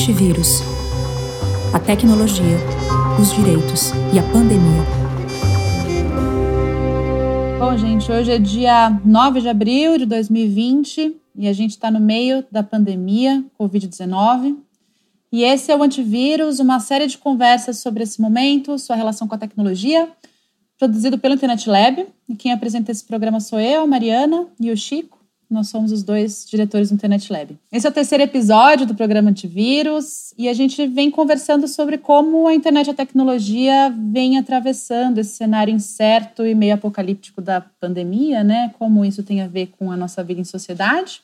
Antivírus. A tecnologia, os direitos e a pandemia. Bom, gente, hoje é dia 9 de abril de 2020 e a gente está no meio da pandemia Covid-19. E esse é o Antivírus, uma série de conversas sobre esse momento, sua relação com a tecnologia, produzido pelo Internet Lab. E quem apresenta esse programa sou eu, Mariana e o Chico. Nós somos os dois diretores do Internet Lab. Esse é o terceiro episódio do programa Antivírus e a gente vem conversando sobre como a internet e a tecnologia vem atravessando esse cenário incerto e meio apocalíptico da pandemia, né? Como isso tem a ver com a nossa vida em sociedade.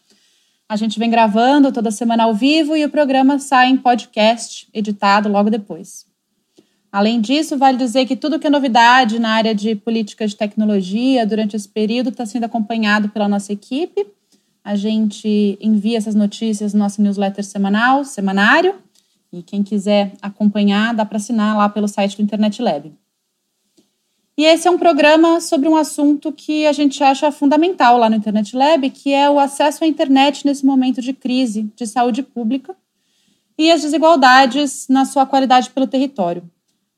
A gente vem gravando toda semana ao vivo e o programa sai em podcast, editado logo depois. Além disso, vale dizer que tudo que é novidade na área de políticas de tecnologia durante esse período está sendo acompanhado pela nossa equipe a gente envia essas notícias no nosso newsletter semanal, semanário. E quem quiser acompanhar, dá para assinar lá pelo site do Internet Lab. E esse é um programa sobre um assunto que a gente acha fundamental lá no Internet Lab, que é o acesso à internet nesse momento de crise de saúde pública e as desigualdades na sua qualidade pelo território.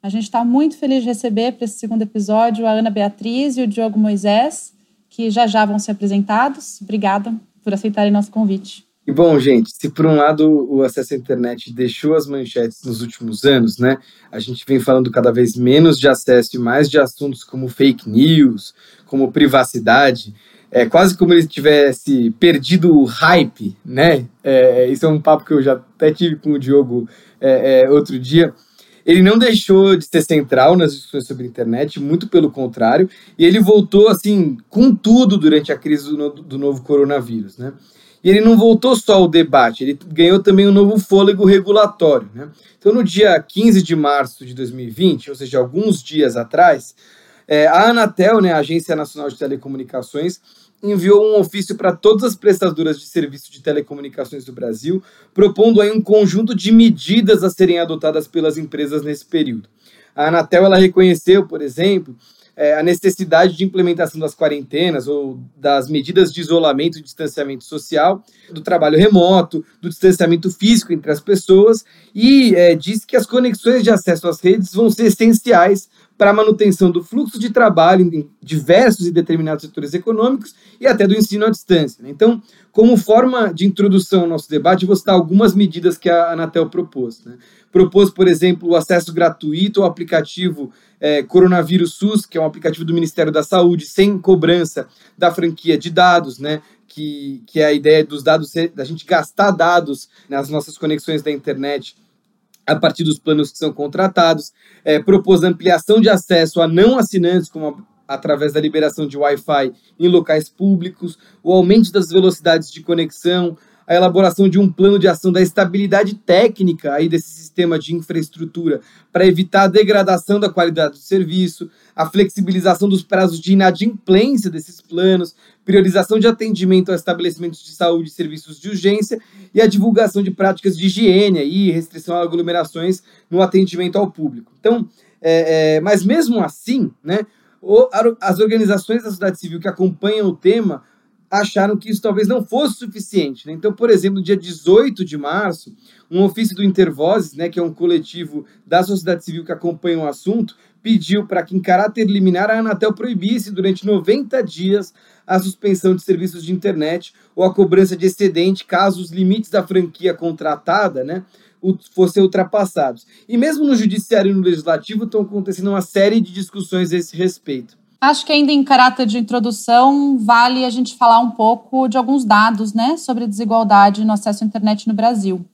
A gente está muito feliz de receber para esse segundo episódio a Ana Beatriz e o Diogo Moisés, que já já vão ser apresentados. Obrigada por aceitarem nosso convite. E bom, gente, se por um lado o acesso à internet deixou as manchetes nos últimos anos, né? A gente vem falando cada vez menos de acesso e mais de assuntos como fake news, como privacidade. É quase como ele tivesse perdido o hype, né? É, isso é um papo que eu já até tive com o Diogo é, é, outro dia ele não deixou de ser central nas discussões sobre a internet, muito pelo contrário, e ele voltou assim com tudo durante a crise do, do novo coronavírus, né? E ele não voltou só ao debate, ele ganhou também um novo fôlego regulatório, né? Então, no dia 15 de março de 2020, ou seja, alguns dias atrás, é, a Anatel, né, a Agência Nacional de Telecomunicações, enviou um ofício para todas as prestadoras de serviço de telecomunicações do Brasil, propondo aí um conjunto de medidas a serem adotadas pelas empresas nesse período. A Anatel ela reconheceu, por exemplo, é, a necessidade de implementação das quarentenas ou das medidas de isolamento e distanciamento social, do trabalho remoto, do distanciamento físico entre as pessoas e é, diz que as conexões de acesso às redes vão ser essenciais para a manutenção do fluxo de trabalho em diversos e determinados setores econômicos e até do ensino à distância. Né? Então, como forma de introdução ao nosso debate, vou citar algumas medidas que a Anatel propôs. Né? Propôs, por exemplo, o acesso gratuito ao aplicativo é, Coronavírus SUS, que é um aplicativo do Ministério da Saúde, sem cobrança da franquia de dados, né? que, que é a ideia dos dados, da gente gastar dados nas nossas conexões da internet a partir dos planos que são contratados, é, propôs ampliação de acesso a não assinantes, como a, através da liberação de Wi-Fi em locais públicos, o aumento das velocidades de conexão, a elaboração de um plano de ação da estabilidade técnica aí desse sistema de infraestrutura para evitar a degradação da qualidade do serviço, a flexibilização dos prazos de inadimplência desses planos, priorização de atendimento a estabelecimentos de saúde e serviços de urgência e a divulgação de práticas de higiene e restrição a aglomerações no atendimento ao público. Então, é, é, mas mesmo assim, né, as organizações da sociedade civil que acompanham o tema acharam que isso talvez não fosse suficiente. Né? Então, por exemplo, no dia 18 de março, um ofício do Intervozes, né, que é um coletivo da sociedade civil que acompanha o assunto, pediu para que, em caráter liminar, a Anatel proibisse durante 90 dias a suspensão de serviços de internet ou a cobrança de excedente caso os limites da franquia contratada né, fossem ultrapassados. E mesmo no judiciário e no legislativo estão acontecendo uma série de discussões a esse respeito. Acho que ainda em caráter de introdução, vale a gente falar um pouco de alguns dados né, sobre desigualdade no acesso à internet no Brasil.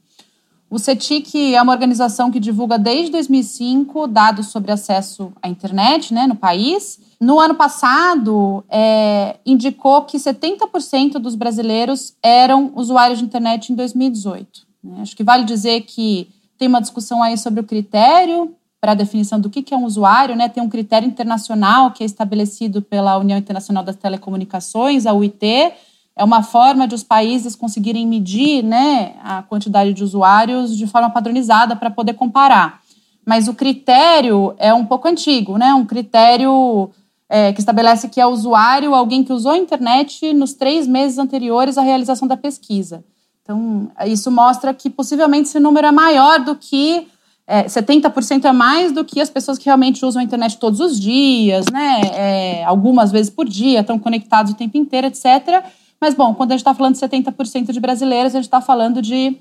O CETIC é uma organização que divulga desde 2005 dados sobre acesso à internet né, no país. No ano passado, é, indicou que 70% dos brasileiros eram usuários de internet em 2018. Né? Acho que vale dizer que tem uma discussão aí sobre o critério para a definição do que é um usuário, né? Tem um critério internacional que é estabelecido pela União Internacional das Telecomunicações, a UIT. É uma forma de os países conseguirem medir né, a quantidade de usuários de forma padronizada para poder comparar. Mas o critério é um pouco antigo, né? Um critério é, que estabelece que é usuário alguém que usou a internet nos três meses anteriores à realização da pesquisa. Então, isso mostra que possivelmente esse número é maior do que é, 70% é mais do que as pessoas que realmente usam a internet todos os dias, né? É, algumas vezes por dia, estão conectados o tempo inteiro, etc. Mas, bom, quando a gente está falando de 70% de brasileiros, a gente está falando de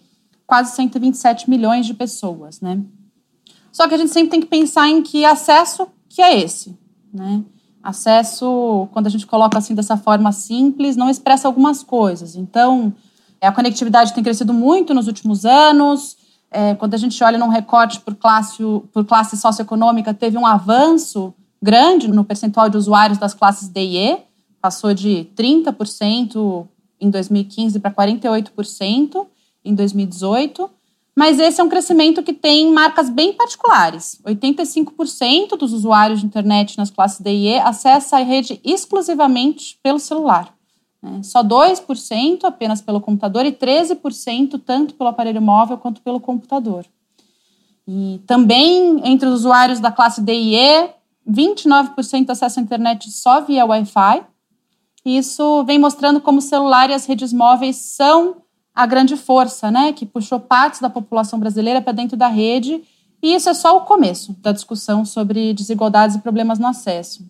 quase 127 milhões de pessoas, né? Só que a gente sempre tem que pensar em que acesso que é esse, né? Acesso, quando a gente coloca assim dessa forma simples, não expressa algumas coisas. Então, a conectividade tem crescido muito nos últimos anos, é, quando a gente olha num recorte por classe, por classe socioeconômica, teve um avanço grande no percentual de usuários das classes D e E, passou de 30% em 2015 para 48% em 2018. Mas esse é um crescimento que tem marcas bem particulares. 85% dos usuários de internet nas classes D e E acessa a rede exclusivamente pelo celular. Né? Só 2% apenas pelo computador e 13% tanto pelo aparelho móvel quanto pelo computador. E também entre os usuários da classe D e E, 29% acessa a internet só via Wi-Fi. Isso vem mostrando como o celular e as redes móveis são a grande força, né, que puxou partes da população brasileira para dentro da rede. E isso é só o começo da discussão sobre desigualdades e problemas no acesso.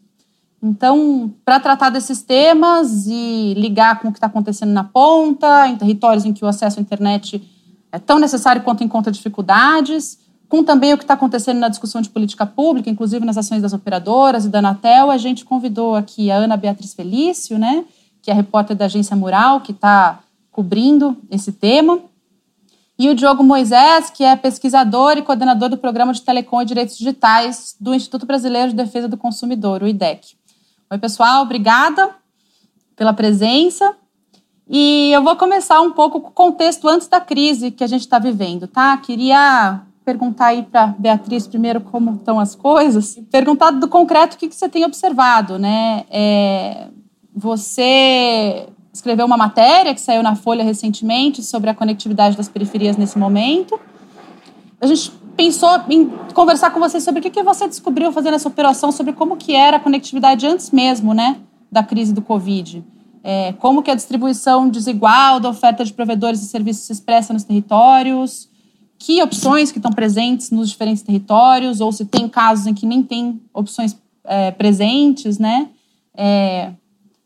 Então, para tratar desses temas e ligar com o que está acontecendo na ponta, em territórios em que o acesso à internet é tão necessário quanto encontra dificuldades, com também o que está acontecendo na discussão de política pública, inclusive nas ações das operadoras e da Anatel, a gente convidou aqui a Ana Beatriz Felício, né, que é repórter da agência Mural, que está cobrindo esse tema, e o Diogo Moisés, que é pesquisador e coordenador do Programa de Telecom e Direitos Digitais do Instituto Brasileiro de Defesa do Consumidor, o IDEC. Oi, pessoal, obrigada pela presença. E eu vou começar um pouco com o contexto antes da crise que a gente está vivendo, tá? Queria perguntar aí para Beatriz primeiro como estão as coisas, perguntar do concreto o que, que você tem observado, né? É, você escreveu uma matéria que saiu na Folha recentemente sobre a conectividade das periferias nesse momento. A gente pensou em conversar com você sobre o que, que você descobriu fazendo essa operação, sobre como que era a conectividade antes mesmo, né, da crise do Covid. É, como que a distribuição desigual da oferta de provedores e serviços se expressa nos territórios, que opções que estão presentes nos diferentes territórios, ou se tem casos em que nem tem opções é, presentes, né? É,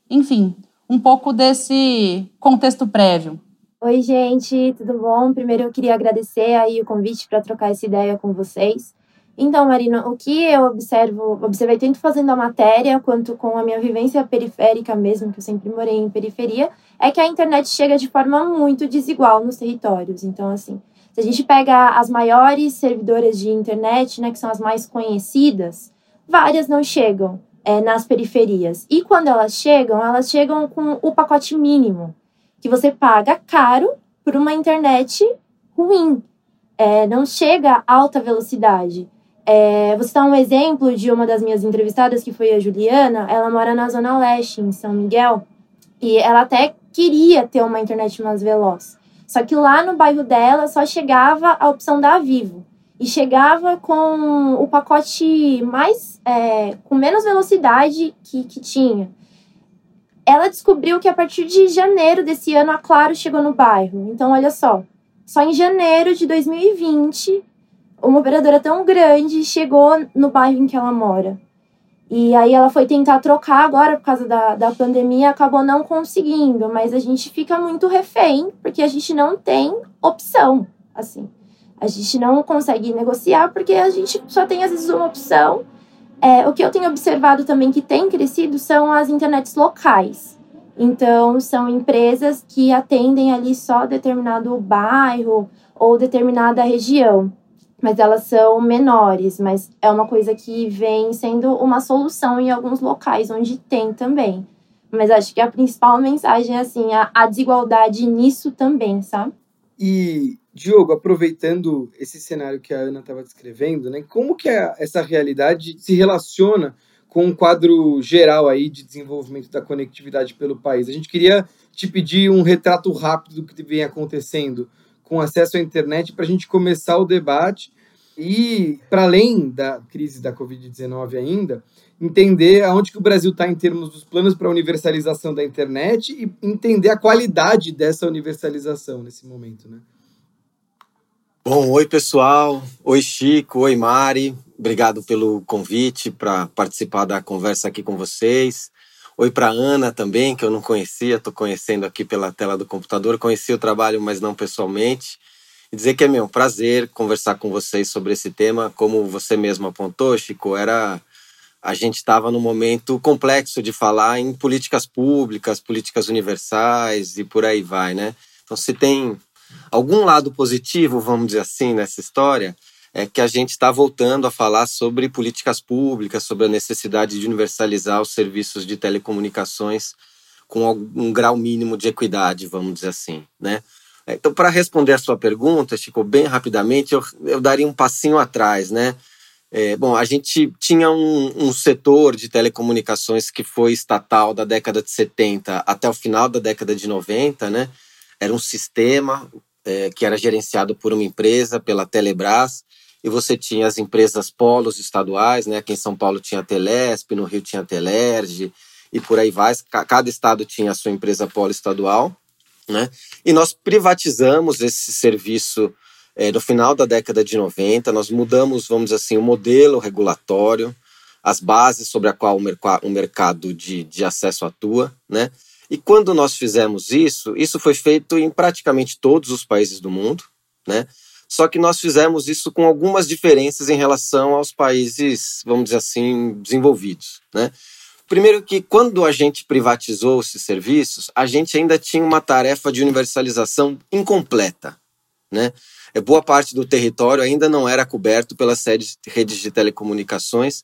enfim, um pouco desse contexto prévio. Oi, gente, tudo bom? Primeiro eu queria agradecer aí o convite para trocar essa ideia com vocês. Então, Marina, o que eu observo, observei tanto fazendo a matéria quanto com a minha vivência periférica mesmo, que eu sempre morei em periferia, é que a internet chega de forma muito desigual nos territórios. Então, assim, se a gente pega as maiores servidoras de internet, né, que são as mais conhecidas, várias não chegam é, nas periferias. E quando elas chegam, elas chegam com o pacote mínimo que você paga caro por uma internet ruim. É, não chega a alta velocidade. É, você dá um exemplo de uma das minhas entrevistadas, que foi a Juliana. Ela mora na Zona Leste, em São Miguel, e ela até queria ter uma internet mais veloz. Só que lá no bairro dela só chegava a opção da Vivo. E chegava com o pacote mais. É, com menos velocidade que, que tinha ela descobriu que a partir de janeiro desse ano a Claro chegou no bairro. Então, olha só, só em janeiro de 2020, uma operadora tão grande chegou no bairro em que ela mora. E aí ela foi tentar trocar agora por causa da, da pandemia, acabou não conseguindo, mas a gente fica muito refém, porque a gente não tem opção, assim. A gente não consegue negociar porque a gente só tem às vezes uma opção é, o que eu tenho observado também que tem crescido são as internets locais. Então, são empresas que atendem ali só determinado bairro ou determinada região. Mas elas são menores, mas é uma coisa que vem sendo uma solução em alguns locais onde tem também. Mas acho que a principal mensagem é assim, a, a desigualdade nisso também, sabe? E Diogo, aproveitando esse cenário que a Ana estava descrevendo, né, como que a, essa realidade se relaciona com um quadro geral aí de desenvolvimento da conectividade pelo país? A gente queria te pedir um retrato rápido do que vem acontecendo com acesso à internet para a gente começar o debate E, para além da crise da Covid-19 ainda, entender aonde que o Brasil está em termos dos planos para a universalização da internet e entender a qualidade dessa universalização nesse momento, né? Bom, oi pessoal, oi Chico, oi Mari, obrigado pelo convite para participar da conversa aqui com vocês. Oi para Ana também, que eu não conhecia, estou conhecendo aqui pela tela do computador, conheci o trabalho, mas não pessoalmente. E dizer que é meu prazer conversar com vocês sobre esse tema, como você mesmo apontou, Chico, era a gente estava num momento complexo de falar em políticas públicas, políticas universais e por aí vai, né? Então, se tem Algum lado positivo, vamos dizer assim, nessa história, é que a gente está voltando a falar sobre políticas públicas, sobre a necessidade de universalizar os serviços de telecomunicações com um grau mínimo de equidade, vamos dizer assim, né? Então, para responder a sua pergunta, Chico, bem rapidamente, eu, eu daria um passinho atrás, né? É, bom, a gente tinha um, um, setor de telecomunicações que foi estatal da década de 70 até o final da década de 90, né? Era um sistema é, que era gerenciado por uma empresa, pela Telebrás, e você tinha as empresas polos estaduais, né? Aqui em São Paulo tinha a Telesp, no Rio tinha a Telerge, e por aí vai. Cada estado tinha a sua empresa polo estadual, né? E nós privatizamos esse serviço é, no final da década de 90, nós mudamos, vamos dizer assim, o modelo regulatório, as bases sobre a qual o, merc o mercado de, de acesso atua, né? E quando nós fizemos isso, isso foi feito em praticamente todos os países do mundo, né? Só que nós fizemos isso com algumas diferenças em relação aos países, vamos dizer assim, desenvolvidos, né? Primeiro que quando a gente privatizou esses serviços, a gente ainda tinha uma tarefa de universalização incompleta, né? É, boa parte do território ainda não era coberto pelas redes de telecomunicações,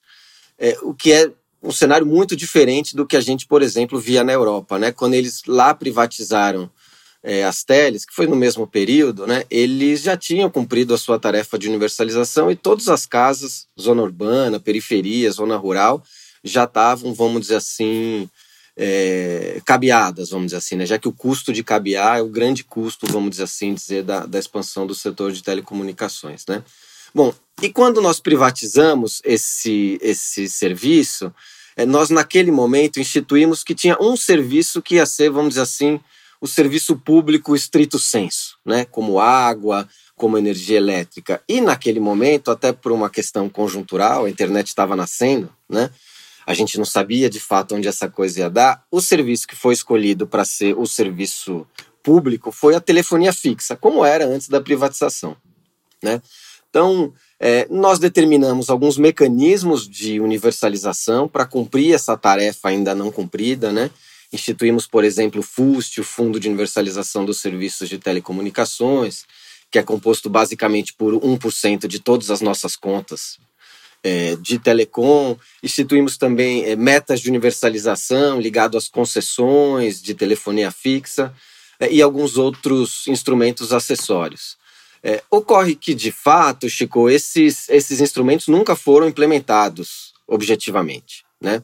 é, o que é um cenário muito diferente do que a gente, por exemplo, via na Europa, né? Quando eles lá privatizaram é, as teles, que foi no mesmo período, né? Eles já tinham cumprido a sua tarefa de universalização e todas as casas, zona urbana, periferia, zona rural, já estavam, vamos dizer assim, é, cabeadas, vamos dizer assim, né? Já que o custo de cabear é o grande custo, vamos dizer assim, dizer da, da expansão do setor de telecomunicações, né? Bom, e quando nós privatizamos esse, esse serviço, é, nós naquele momento instituímos que tinha um serviço que ia ser, vamos dizer assim, o serviço público estrito senso, né? como água, como energia elétrica. E naquele momento, até por uma questão conjuntural, a internet estava nascendo, né? a gente não sabia de fato onde essa coisa ia dar. O serviço que foi escolhido para ser o serviço público foi a telefonia fixa, como era antes da privatização. Né? Então, é, nós determinamos alguns mecanismos de universalização para cumprir essa tarefa ainda não cumprida, né? Instituímos, por exemplo, o FUST, o Fundo de Universalização dos Serviços de Telecomunicações, que é composto basicamente por 1% de todas as nossas contas é, de telecom. Instituímos também é, metas de universalização ligado às concessões de telefonia fixa é, e alguns outros instrumentos acessórios. É, ocorre que, de fato, Chico, esses, esses instrumentos nunca foram implementados objetivamente. Né?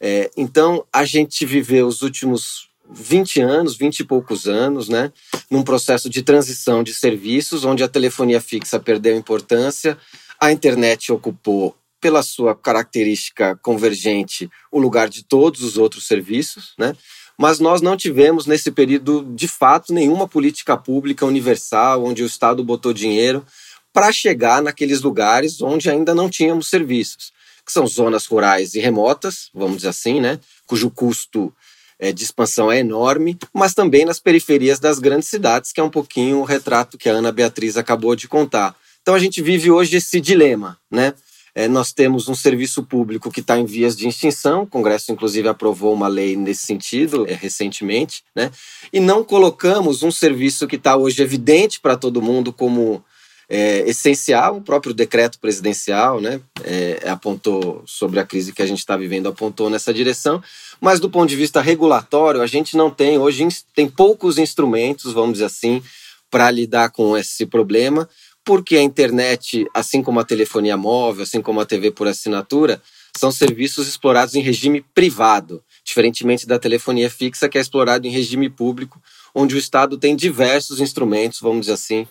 É, então, a gente viveu os últimos 20 anos, 20 e poucos anos, né, num processo de transição de serviços, onde a telefonia fixa perdeu importância, a internet ocupou, pela sua característica convergente, o lugar de todos os outros serviços, né? Mas nós não tivemos nesse período, de fato, nenhuma política pública universal onde o Estado botou dinheiro para chegar naqueles lugares onde ainda não tínhamos serviços, que são zonas rurais e remotas, vamos dizer assim, né, cujo custo é, de expansão é enorme, mas também nas periferias das grandes cidades, que é um pouquinho o retrato que a Ana Beatriz acabou de contar. Então a gente vive hoje esse dilema, né? É, nós temos um serviço público que está em vias de extinção, o Congresso, inclusive, aprovou uma lei nesse sentido é, recentemente, né? e não colocamos um serviço que está hoje evidente para todo mundo como é, essencial, o próprio decreto presidencial né? É, apontou sobre a crise que a gente está vivendo, apontou nessa direção, mas do ponto de vista regulatório, a gente não tem hoje, tem poucos instrumentos, vamos dizer assim, para lidar com esse problema porque a internet, assim como a telefonia móvel, assim como a TV por assinatura, são serviços explorados em regime privado, diferentemente da telefonia fixa, que é explorado em regime público, onde o Estado tem diversos instrumentos, vamos dizer assim,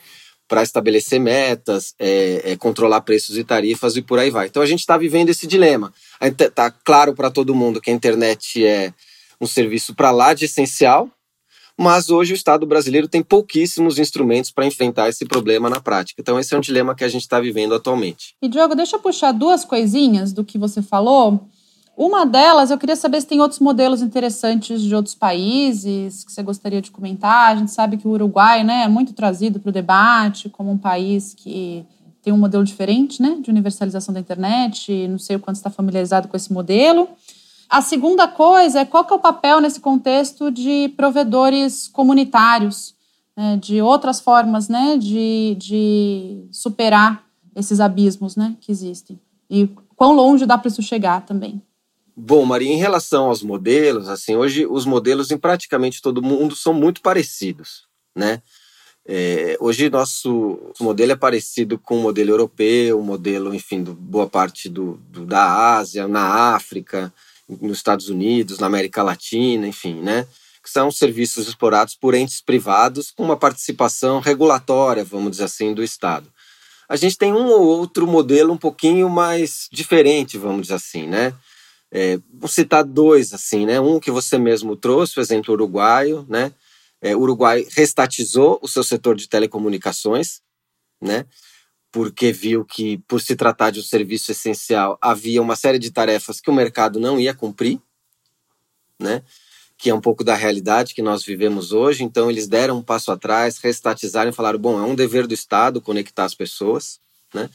para estabelecer metas, é, é, controlar preços e tarifas e por aí vai. Então a gente está vivendo esse dilema. Está claro para todo mundo que a internet é um serviço para lá de essencial, mas hoje o Estado brasileiro tem pouquíssimos instrumentos para enfrentar esse problema na prática. Então, esse é um dilema que a gente está vivendo atualmente. E, Diogo, deixa eu puxar duas coisinhas do que você falou. Uma delas, eu queria saber se tem outros modelos interessantes de outros países que você gostaria de comentar. A gente sabe que o Uruguai né, é muito trazido para o debate como um país que tem um modelo diferente né, de universalização da internet. Não sei o quanto está familiarizado com esse modelo. A segunda coisa é qual que é o papel nesse contexto de provedores comunitários, né, de outras formas né, de, de superar esses abismos né, que existem. E quão longe dá para isso chegar também. Bom, Maria, em relação aos modelos, assim, hoje os modelos em praticamente todo mundo são muito parecidos, né? É, hoje nosso modelo é parecido com o modelo europeu, o modelo, enfim, do boa parte do, do da Ásia, na África, nos Estados Unidos, na América Latina, enfim, né? Que são serviços explorados por entes privados com uma participação regulatória, vamos dizer assim, do Estado. A gente tem um ou outro modelo um pouquinho mais diferente, vamos dizer assim, né? É, vou citar dois, assim, né? Um que você mesmo trouxe, o exemplo uruguaio, né? É, o Uruguai restatizou o seu setor de telecomunicações, né? Porque viu que, por se tratar de um serviço essencial, havia uma série de tarefas que o mercado não ia cumprir, né? que é um pouco da realidade que nós vivemos hoje. Então, eles deram um passo atrás, restatizaram e falaram: bom, é um dever do Estado conectar as pessoas, né?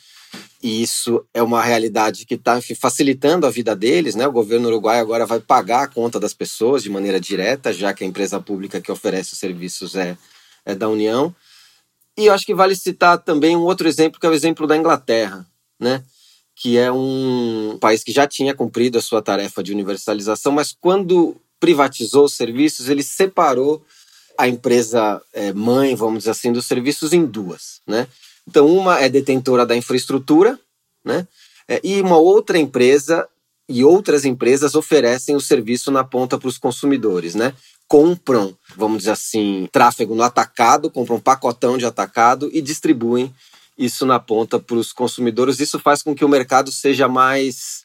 E isso é uma realidade que está facilitando a vida deles, né? O governo uruguaio agora vai pagar a conta das pessoas de maneira direta, já que a empresa pública que oferece os serviços é, é da União. E eu acho que vale citar também um outro exemplo, que é o exemplo da Inglaterra, né? que é um país que já tinha cumprido a sua tarefa de universalização, mas quando privatizou os serviços, ele separou a empresa é, mãe, vamos dizer assim, dos serviços em duas. Né? Então, uma é detentora da infraestrutura, né? É, e uma outra empresa e outras empresas oferecem o serviço na ponta para os consumidores, né? compram, vamos dizer assim, tráfego no atacado, compram um pacotão de atacado e distribuem isso na ponta para os consumidores. Isso faz com que o mercado seja mais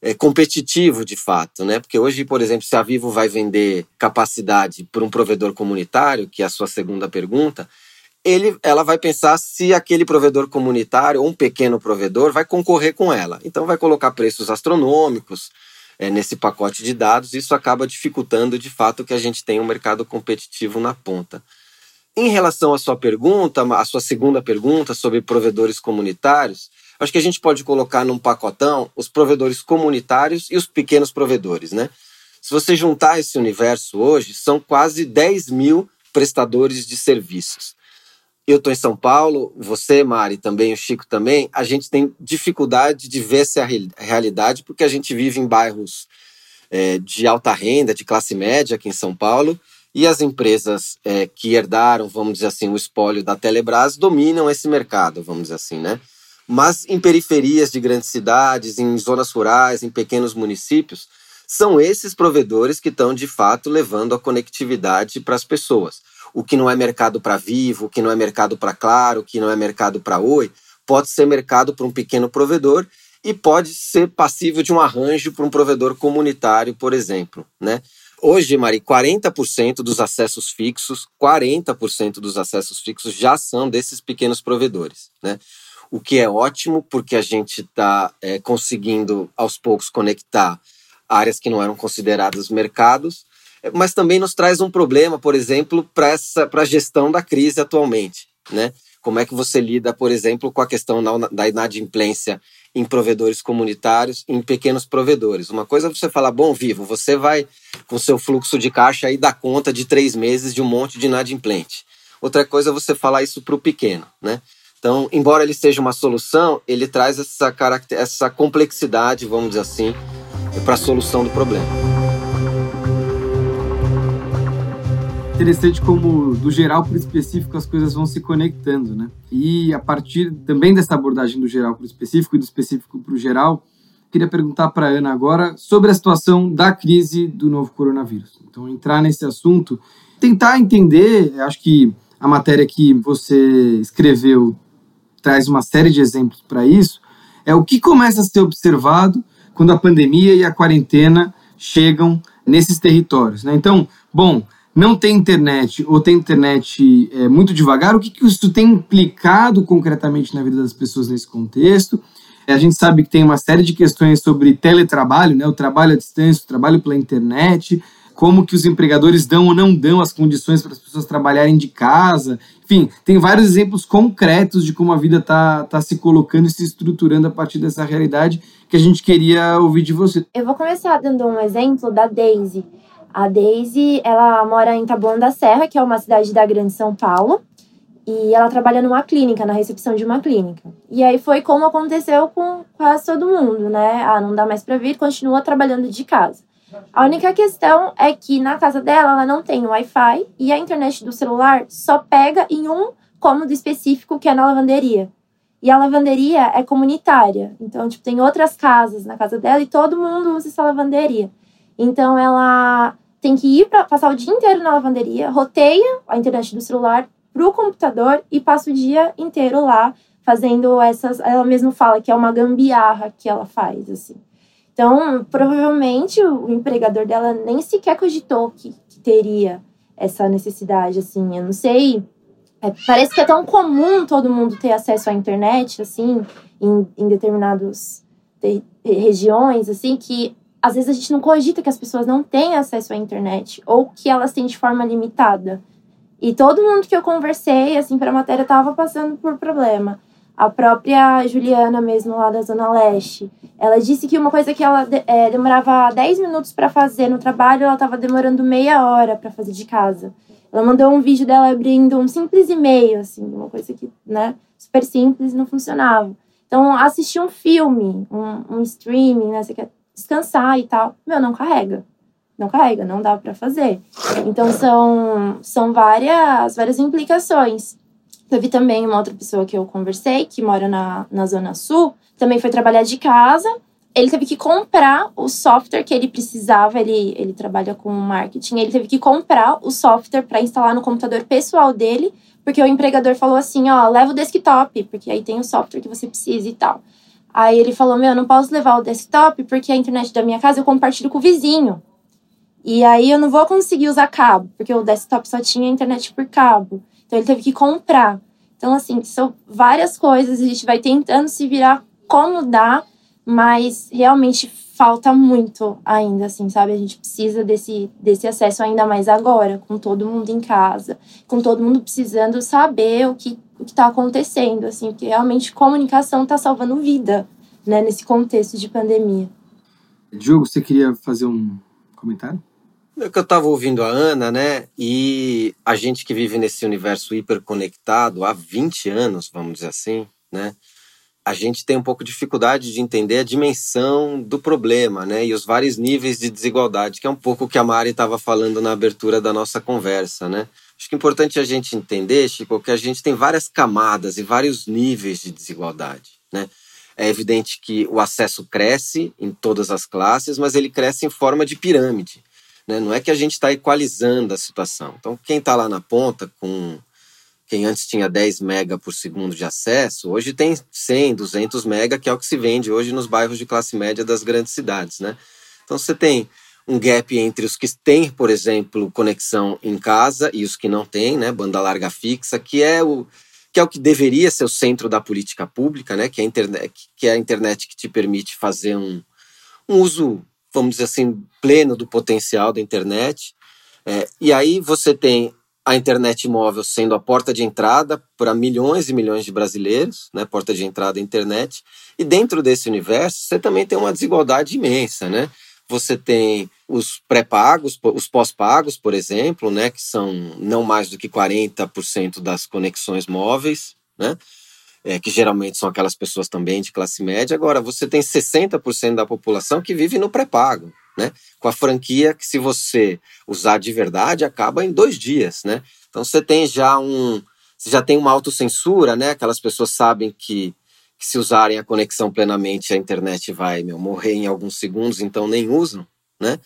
é, competitivo de fato, né? Porque hoje, por exemplo, se a Vivo vai vender capacidade para um provedor comunitário, que é a sua segunda pergunta, ele, ela vai pensar se aquele provedor comunitário ou um pequeno provedor vai concorrer com ela. Então vai colocar preços astronômicos, é, nesse pacote de dados, isso acaba dificultando de fato que a gente tenha um mercado competitivo na ponta. Em relação à sua pergunta, a sua segunda pergunta sobre provedores comunitários, acho que a gente pode colocar num pacotão os provedores comunitários e os pequenos provedores, né? Se você juntar esse universo hoje, são quase 10 mil prestadores de serviços eu estou em São Paulo, você, Mari, também, o Chico também, a gente tem dificuldade de ver essa realidade porque a gente vive em bairros é, de alta renda, de classe média aqui em São Paulo, e as empresas é, que herdaram, vamos dizer assim, o espólio da Telebrás dominam esse mercado, vamos dizer assim, né? Mas em periferias de grandes cidades, em zonas rurais, em pequenos municípios, são esses provedores que estão de fato levando a conectividade para as pessoas o que não é mercado para Vivo, o que não é mercado para Claro, o que não é mercado para Oi, pode ser mercado para um pequeno provedor e pode ser passível de um arranjo para um provedor comunitário, por exemplo, né? Hoje, Mari, 40% dos acessos fixos, 40% dos acessos fixos já são desses pequenos provedores, né? O que é ótimo, porque a gente está é, conseguindo, aos poucos, conectar áreas que não eram consideradas mercados mas também nos traz um problema, por exemplo, para a gestão da crise atualmente. Né? Como é que você lida, por exemplo, com a questão da inadimplência em provedores comunitários, em pequenos provedores? Uma coisa é você falar, bom, vivo, você vai com seu fluxo de caixa aí dar conta de três meses de um monte de inadimplente. Outra coisa é você falar isso para o pequeno, né? Então, embora ele seja uma solução, ele traz essa, essa complexidade, vamos dizer assim, para a solução do problema. Interessante como do geral para o específico as coisas vão se conectando, né? E a partir também dessa abordagem do geral para o específico e do específico para o geral, queria perguntar para Ana agora sobre a situação da crise do novo coronavírus. Então, entrar nesse assunto, tentar entender, acho que a matéria que você escreveu traz uma série de exemplos para isso, é o que começa a ser observado quando a pandemia e a quarentena chegam nesses territórios. Né? Então, bom, não tem internet ou tem internet é, muito devagar, o que, que isso tem implicado concretamente na vida das pessoas nesse contexto? A gente sabe que tem uma série de questões sobre teletrabalho, né? o trabalho à distância, o trabalho pela internet, como que os empregadores dão ou não dão as condições para as pessoas trabalharem de casa. Enfim, tem vários exemplos concretos de como a vida está tá se colocando e se estruturando a partir dessa realidade que a gente queria ouvir de você. Eu vou começar dando um exemplo da Daisy. A Daisy, ela mora em Taboão da Serra, que é uma cidade da Grande São Paulo, e ela trabalha numa clínica, na recepção de uma clínica. E aí foi como aconteceu com quase todo mundo, né? Ah, não dá mais para vir, continua trabalhando de casa. A única questão é que na casa dela ela não tem Wi-Fi e a internet do celular só pega em um cômodo específico que é na lavanderia. E a lavanderia é comunitária. Então, tipo, tem outras casas na casa dela e todo mundo usa essa lavanderia. Então, ela tem que ir para passar o dia inteiro na lavanderia, roteia a internet do celular pro computador e passa o dia inteiro lá fazendo essas. Ela mesma fala que é uma gambiarra que ela faz, assim. Então, provavelmente o empregador dela nem sequer cogitou que, que teria essa necessidade, assim. Eu não sei. É, parece que é tão comum todo mundo ter acesso à internet, assim, em, em determinadas regiões, assim, que às vezes a gente não cogita que as pessoas não têm acesso à internet ou que elas têm de forma limitada. E todo mundo que eu conversei, assim, para a matéria, estava passando por problema. A própria Juliana, mesmo lá da Zona Leste, ela disse que uma coisa que ela é, demorava 10 minutos para fazer no trabalho, ela estava demorando meia hora para fazer de casa. Ela mandou um vídeo dela abrindo um simples e-mail, assim, uma coisa que, né, super simples não funcionava. Então, assistir um filme, um, um streaming, né, você quer descansar e tal, meu, não carrega. Não carrega, não dá para fazer. Então, são, são várias, várias implicações. Teve também uma outra pessoa que eu conversei, que mora na, na Zona Sul, também foi trabalhar de casa. Ele teve que comprar o software que ele precisava, ele, ele trabalha com marketing, ele teve que comprar o software para instalar no computador pessoal dele, porque o empregador falou assim: ó, leva o desktop, porque aí tem o software que você precisa e tal. Aí ele falou: meu, eu não posso levar o desktop porque a internet da minha casa eu compartilho com o vizinho. E aí eu não vou conseguir usar cabo, porque o desktop só tinha internet por cabo. Então ele teve que comprar. Então, assim, são várias coisas, a gente vai tentando se virar como dá, mas realmente falta muito ainda, assim, sabe? A gente precisa desse, desse acesso ainda mais agora, com todo mundo em casa, com todo mundo precisando saber o que o está acontecendo, assim, porque realmente comunicação está salvando vida, né, nesse contexto de pandemia. Diogo, você queria fazer um comentário? É que eu estava ouvindo a Ana, né? E a gente que vive nesse universo hiperconectado há 20 anos, vamos dizer assim, né? A gente tem um pouco de dificuldade de entender a dimensão do problema, né? E os vários níveis de desigualdade, que é um pouco o que a Mari estava falando na abertura da nossa conversa, né? Acho que é importante a gente entender, Chico, que a gente tem várias camadas e vários níveis de desigualdade, né? É evidente que o acesso cresce em todas as classes, mas ele cresce em forma de pirâmide. Né? Não é que a gente está equalizando a situação. Então, quem está lá na ponta com quem antes tinha 10 mega por segundo de acesso, hoje tem 100, 200 mega, que é o que se vende hoje nos bairros de classe média das grandes cidades, né? Então você tem um gap entre os que têm, por exemplo, conexão em casa e os que não têm, né, banda larga fixa, que é o que é o que deveria ser o centro da política pública, né, que é a internet, que é a internet que te permite fazer um, um uso vamos dizer assim, pleno do potencial da internet. É, e aí você tem a internet móvel sendo a porta de entrada para milhões e milhões de brasileiros, né, porta de entrada à internet. E dentro desse universo, você também tem uma desigualdade imensa, né? Você tem os pré-pagos, os pós-pagos, por exemplo, né, que são não mais do que 40% das conexões móveis, né? é, que geralmente são aquelas pessoas também de classe média. Agora, você tem 60% da população que vive no pré-pago, né? Com a franquia que, se você usar de verdade, acaba em dois dias, né? Então, você tem já um. Você já tem uma autocensura, né? Aquelas pessoas sabem que, que se usarem a conexão plenamente, a internet vai meu, morrer em alguns segundos, então nem usam, né?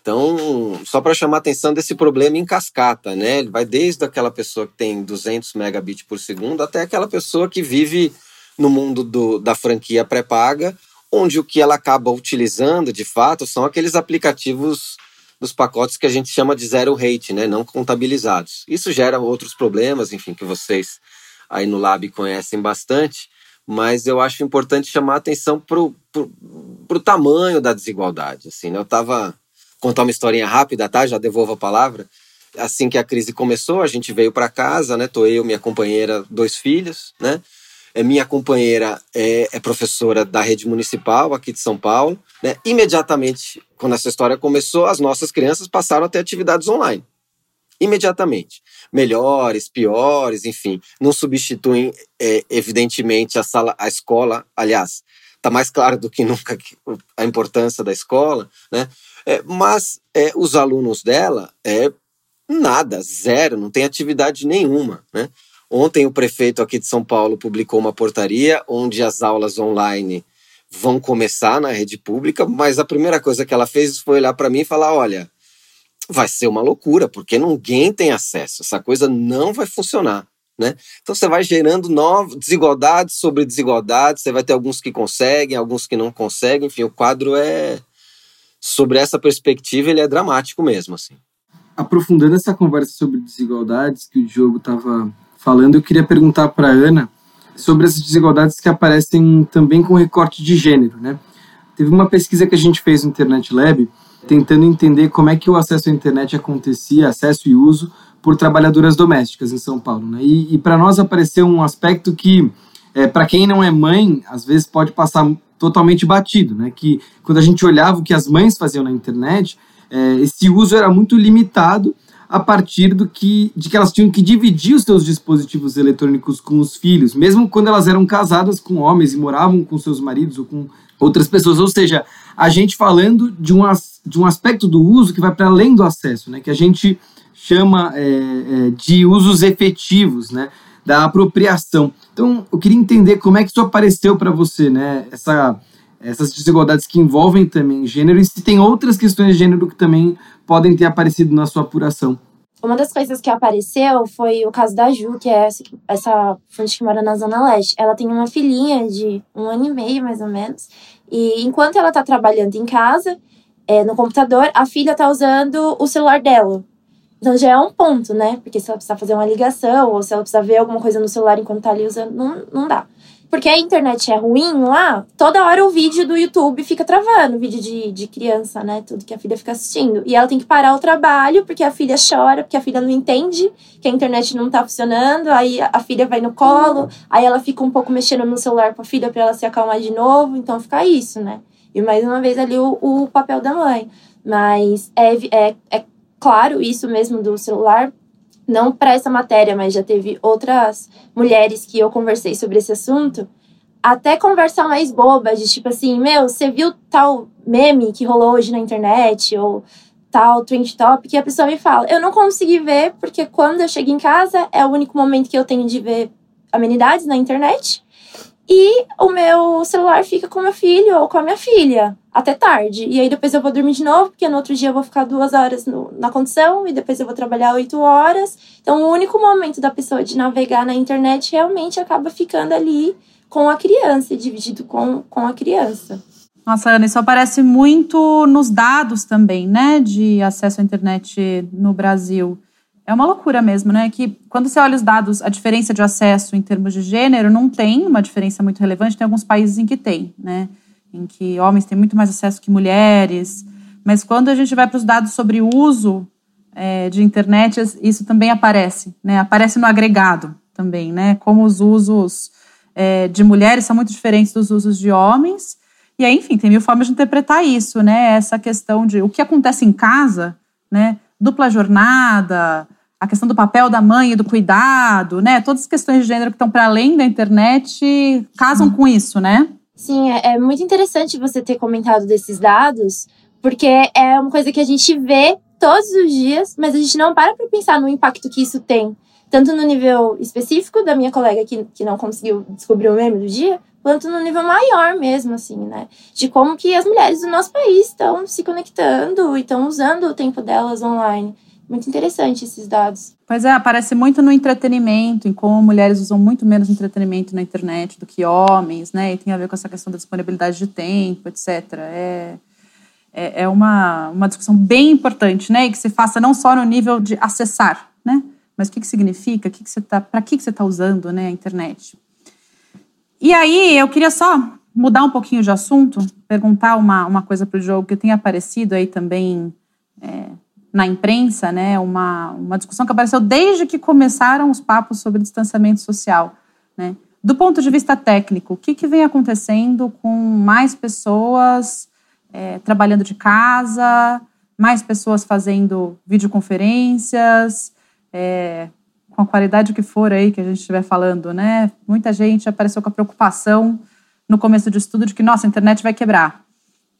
Então, só para chamar a atenção desse problema em cascata, né? Ele vai desde aquela pessoa que tem 200 megabits por segundo até aquela pessoa que vive no mundo do, da franquia pré-paga, onde o que ela acaba utilizando, de fato, são aqueles aplicativos dos pacotes que a gente chama de zero rate, né? Não contabilizados. Isso gera outros problemas, enfim, que vocês aí no Lab conhecem bastante, mas eu acho importante chamar a atenção para o tamanho da desigualdade. Assim, né? Eu estava contar uma historinha rápida, tá? Já devolvo a palavra. Assim que a crise começou, a gente veio para casa, né? Tô eu, minha companheira, dois filhos, né? É, minha companheira é, é, professora da rede municipal aqui de São Paulo. Né? Imediatamente, quando essa história começou, as nossas crianças passaram a ter atividades online. Imediatamente. Melhores, piores, enfim. Não substituem, é, evidentemente, a sala, a escola. Aliás, está mais claro do que nunca a importância da escola, né? É, mas é, os alunos dela, é nada, zero, não tem atividade nenhuma. Né? Ontem o prefeito aqui de São Paulo publicou uma portaria onde as aulas online vão começar na rede pública, mas a primeira coisa que ela fez foi olhar para mim e falar: olha, vai ser uma loucura, porque ninguém tem acesso, essa coisa não vai funcionar. Né? Então você vai gerando novas desigualdades sobre desigualdades, você vai ter alguns que conseguem, alguns que não conseguem, enfim, o quadro é, sobre essa perspectiva, ele é dramático mesmo, assim. Aprofundando essa conversa sobre desigualdades que o Diogo estava falando, eu queria perguntar para Ana sobre essas desigualdades que aparecem também com recorte de gênero, né? Teve uma pesquisa que a gente fez no Internet Lab tentando entender como é que o acesso à internet acontecia, acesso e uso por trabalhadoras domésticas em São Paulo, né? E, e para nós apareceu um aspecto que, é, para quem não é mãe, às vezes pode passar totalmente batido, né? Que quando a gente olhava o que as mães faziam na internet, é, esse uso era muito limitado a partir do que de que elas tinham que dividir os seus dispositivos eletrônicos com os filhos, mesmo quando elas eram casadas com homens e moravam com seus maridos ou com outras pessoas. Ou seja, a gente falando de um, de um aspecto do uso que vai para além do acesso, né? Que a gente chama é, é, de usos efetivos, né? da apropriação. Então, eu queria entender como é que isso apareceu para você, né? Essa, essas desigualdades que envolvem também gênero e se tem outras questões de gênero que também podem ter aparecido na sua apuração. Uma das coisas que apareceu foi o caso da Ju, que é essa, fonte que mora na Zona Leste. Ela tem uma filhinha de um ano e meio, mais ou menos. E enquanto ela tá trabalhando em casa, é, no computador, a filha tá usando o celular dela. Então já é um ponto, né? Porque se ela precisar fazer uma ligação ou se ela precisar ver alguma coisa no celular enquanto tá ali usando, não, não dá. Porque a internet é ruim lá, toda hora o vídeo do YouTube fica travando, vídeo de, de criança, né? Tudo que a filha fica assistindo. E ela tem que parar o trabalho porque a filha chora, porque a filha não entende que a internet não tá funcionando. Aí a filha vai no colo, aí ela fica um pouco mexendo no celular com a filha para ela se acalmar de novo. Então fica isso, né? E mais uma vez ali o, o papel da mãe. Mas é, é, é claro isso mesmo do celular, não para essa matéria, mas já teve outras mulheres que eu conversei sobre esse assunto, até conversar mais boba, de tipo assim, meu, você viu tal meme que rolou hoje na internet, ou tal trend top, que a pessoa me fala, eu não consegui ver, porque quando eu chego em casa, é o único momento que eu tenho de ver amenidades na internet, e o meu celular fica com meu filho ou com a minha filha até tarde. E aí depois eu vou dormir de novo, porque no outro dia eu vou ficar duas horas no, na condição e depois eu vou trabalhar oito horas. Então o único momento da pessoa de navegar na internet realmente acaba ficando ali com a criança, dividido com, com a criança. Nossa, Ana, isso aparece muito nos dados também, né, de acesso à internet no Brasil. É uma loucura mesmo, né? Que quando você olha os dados, a diferença de acesso em termos de gênero não tem uma diferença muito relevante. Tem alguns países em que tem, né? Em que homens têm muito mais acesso que mulheres. Mas quando a gente vai para os dados sobre uso é, de internet, isso também aparece, né? Aparece no agregado também, né? Como os usos é, de mulheres são muito diferentes dos usos de homens. E aí, enfim, tem mil formas de interpretar isso, né? Essa questão de o que acontece em casa, né? Dupla jornada, a questão do papel da mãe e do cuidado, né? Todas as questões de gênero que estão para além da internet casam com isso, né? Sim, é, é muito interessante você ter comentado desses dados, porque é uma coisa que a gente vê todos os dias, mas a gente não para para pensar no impacto que isso tem, tanto no nível específico da minha colega que, que não conseguiu descobrir o meme do dia, quanto no nível maior mesmo, assim, né? De como que as mulheres do nosso país estão se conectando e estão usando o tempo delas online. Muito interessante esses dados. Pois é, aparece muito no entretenimento, em como mulheres usam muito menos entretenimento na internet do que homens, né? E tem a ver com essa questão da disponibilidade de tempo, etc. É, é, é uma, uma discussão bem importante, né? E que se faça não só no nível de acessar, né? Mas o que, que significa, o que, que você tá, para que, que você está usando né, a internet. E aí, eu queria só mudar um pouquinho de assunto, perguntar uma, uma coisa para o jogo que tem aparecido aí também é, na imprensa, né? Uma, uma discussão que apareceu desde que começaram os papos sobre distanciamento social, né? Do ponto de vista técnico, o que, que vem acontecendo com mais pessoas é, trabalhando de casa, mais pessoas fazendo videoconferências, é, com a qualidade que for aí que a gente estiver falando, né? Muita gente apareceu com a preocupação no começo do estudo de que, nossa, a internet vai quebrar.